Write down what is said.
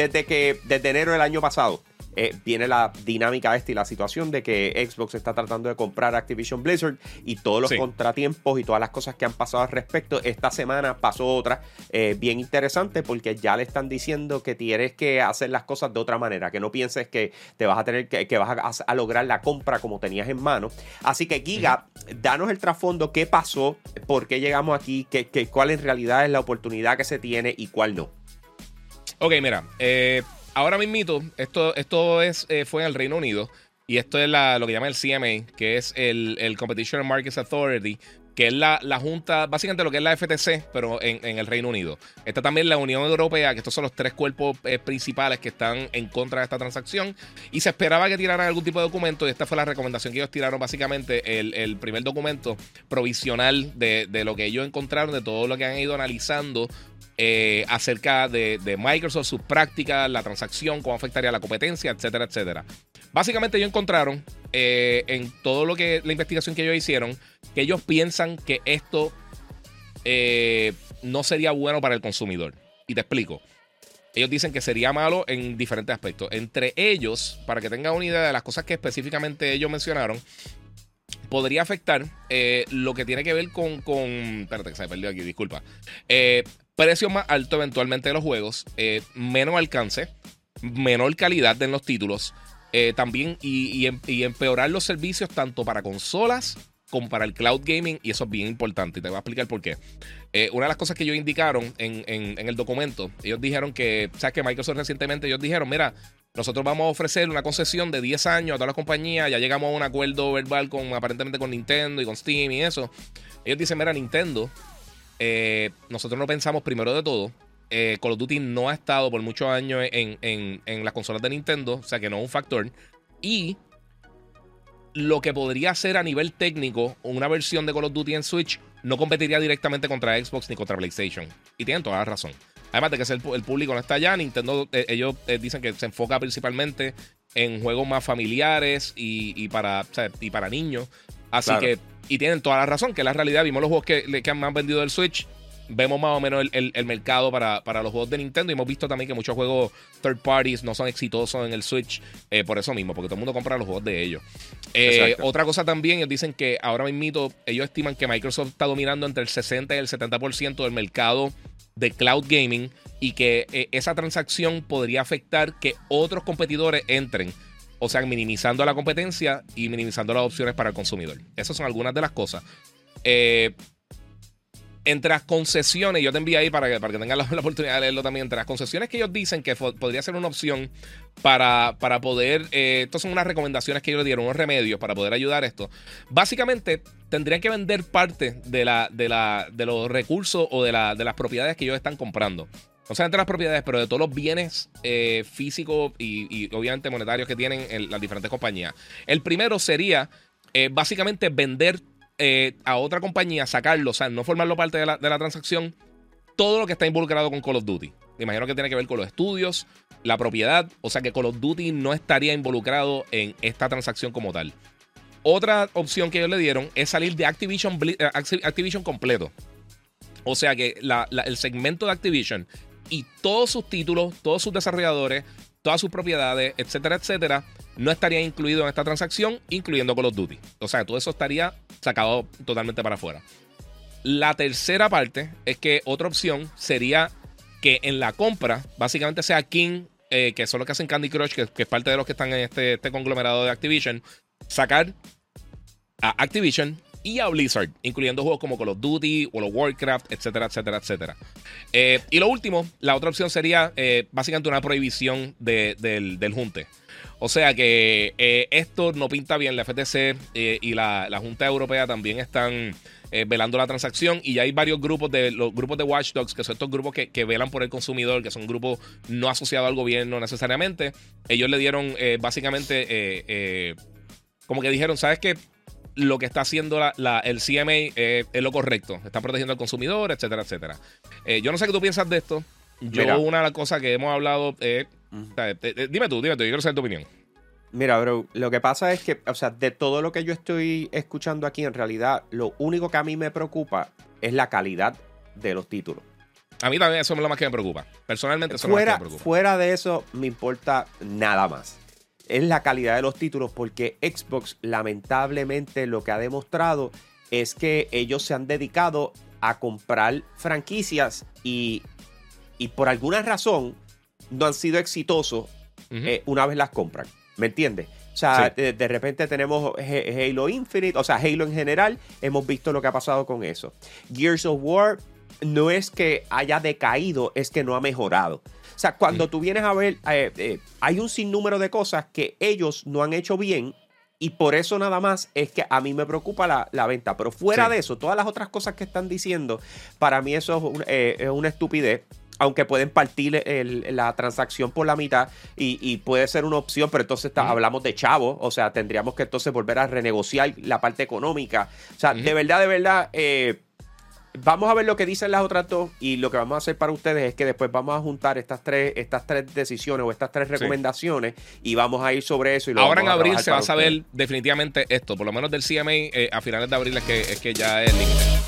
desde que desde enero del año pasado eh, viene la dinámica esta y la situación de que Xbox está tratando de comprar Activision Blizzard y todos los contratiempos y todas las cosas que han pasado al respecto. Esta semana pasó otra eh, bien interesante porque ya le están diciendo que tienes que hacer las cosas de otra manera, que no pienses que te vas a tener que, que vas a, lograr la compra como tenías en mano. Así que Giga, danos el trasfondo, qué pasó, por qué llegamos aquí, qué, qué, cuál en realidad es la oportunidad que se tiene y cuál no. Ok, mira, eh, ahora mismito, esto, esto es, eh, fue en el Reino Unido. Y esto es lo que llama el CMA, que es el, Competition and Markets Authority, que es la, junta, básicamente lo que es la FTC, pero en, el Reino Unido. Está también la Unión Europea, que estos son los tres cuerpos eh, principales que están en contra de esta transacción. Y se esperaba que tiraran algún tipo de documento, y esta fue la recomendación que ellos tiraron, básicamente el, primer documento provisional de, de, lo que ellos encontraron, de todo lo que han ido analizando eh, acerca de, Microsoft, sus prácticas, la transacción, cómo afectaría la competencia, etcétera, etcétera. Básicamente ellos encontraron eh, en todo lo que la investigación que ellos hicieron, que ellos piensan que esto eh, no sería bueno para el consumidor. Y te explico. Ellos dicen que sería malo en diferentes aspectos. Entre ellos, para que tengan una idea de las cosas que específicamente ellos mencionaron, podría afectar lo que tiene que ver con, con. Espérate, que se me perdió aquí, disculpa. Eh, precio más alto eventualmente de los juegos, eh, menos alcance, menor calidad en los títulos, eh, también em, y, empeorar los servicios tanto para consolas como para el cloud gaming, y eso es bien importante, y te voy a explicar por qué. Eh, una de las cosas que ellos indicaron en, el documento, ellos dijeron que, ¿sabes que Microsoft recientemente ellos dijeron, mira, nosotros vamos a ofrecer una concesión de 10 años a todas las compañías, ya llegamos a un acuerdo verbal con aparentemente con Nintendo y con Steam y eso. Ellos dicen, mira, Nintendo eh, nosotros no pensamos primero de todo. Eh, Call of Duty no ha estado por muchos años en, las consolas de Nintendo, o sea que no es un factor. Y lo que podría ser a nivel técnico una versión de Call of Duty en Switch no competiría directamente contra Xbox ni contra PlayStation. Y tienen toda la razón. Además de que el, público no está allá, Nintendo, eh, ellos dicen que se enfoca principalmente en juegos más familiares y, para, y para niños. Así que y tienen toda la razón, que la realidad. Vimos los juegos que, que han vendido del Switch. Vemos más o menos el, mercado para, los juegos de Nintendo. Y hemos visto también que muchos juegos third parties no son exitosos en el Switch. Eh, por eso mismo, porque todo el mundo compra los juegos de ellos. Eh, otra cosa también, ellos dicen que ahora mismo ellos estiman que Microsoft está dominando entre el 60 y el 70% del mercado de cloud gaming. Y que eh, esa transacción podría afectar que otros competidores entren o sea, minimizando la competencia y minimizando las opciones para el consumidor. Esas son algunas de las cosas. Eh, entre las concesiones, yo te envío ahí para que, para que tengan la, oportunidad de leerlo también, entre las concesiones que ellos dicen que podría ser una opción para, para poder, eh, estas son unas recomendaciones que ellos dieron, unos remedios para poder ayudar esto. Básicamente, tendrían que vender parte de, la, de, la, de los recursos o de, la, de las propiedades que ellos están comprando no solamente las propiedades, pero de todos los bienes eh, físicos y, obviamente monetarios que tienen las diferentes compañías. El primero sería eh, básicamente vender eh, a otra compañía, sacarlo, o sea, no formarlo parte de la, transacción, todo lo que está involucrado con Call of Duty. Me imagino que tiene que ver con los estudios, la propiedad, o sea que Call of Duty no estaría involucrado en esta transacción como tal. Otra opción que ellos le dieron es salir de Activision, Activision completo. O sea que el segmento de Activision y todos sus títulos, todos sus desarrolladores, todas sus propiedades, etcétera, etcétera, no estaría incluido en esta transacción, incluyendo Call of Duty. O sea, todo eso estaría sacado totalmente para afuera. La tercera parte es que otra opción sería que en la compra, básicamente sea King, eh, que son los que hacen Candy Crush, que, es parte de los que están en este, este conglomerado de Activision, sacar a Activision y a Blizzard, incluyendo juegos como Call of Duty, World of Warcraft, etcétera, etcétera, etcétera. Eh, y lo último, la otra opción sería eh, básicamente una prohibición del, junte. O sea que eh, esto no pinta bien. La FTC y la, Junta Europea también están velando la transacción. Y ya hay varios grupos de los grupos de watchdogs, que son estos grupos que, que velan por el consumidor, que son grupos no asociados al gobierno necesariamente. Ellos le dieron básicamente como que dijeron, ¿sabes qué? Lo que está haciendo el CMA es lo correcto. Está protegiendo al consumidor, etcétera, etcétera. Eh, yo no sé qué tú piensas de esto. Yo, una de las cosas que hemos hablado es. dime tú, dime tú, yo quiero saber tu opinión. Mira, bro, lo que pasa es que, o sea, de todo lo que yo estoy escuchando aquí, en realidad, lo único que a mí me preocupa es la calidad de los títulos. A mí también eso es lo más que me preocupa. Personalmente, eso fuera, es lo más que me preocupa. Fuera de eso, me importa nada más. Es la calidad de los títulos, porque Xbox, lamentablemente, lo que ha demostrado es que ellos se han dedicado a comprar franquicias y, y por alguna razón no han sido exitosos eh, una vez las compran. ¿Me entiendes? O sea, de, repente tenemos Halo Infinite, o sea, Halo en general, hemos visto lo que ha pasado con eso. Gears of War no es que haya decaído, es que no ha mejorado. O sea, cuando tú vienes a ver, eh, eh, hay un sinnúmero de cosas que ellos no han hecho bien y por eso nada más es que a mí me preocupa la, venta. Pero fuera de eso, todas las otras cosas que están diciendo, para mí eso es una estupidez aunque pueden partir la transacción por la mitad y, puede ser una opción, pero entonces hablamos de chavos, o sea, tendríamos que entonces volver a renegociar la parte económica. O sea, de verdad, de verdad, eh, vamos a ver lo que dicen las otras dos y lo que vamos a hacer para ustedes es que después vamos a juntar estas tres, estas tres decisiones o estas tres recomendaciones y vamos a ir sobre eso. Y Ahora en abril se va a saber definitivamente esto, por lo menos del CMA eh, a finales de abril es que, es que ya es límite.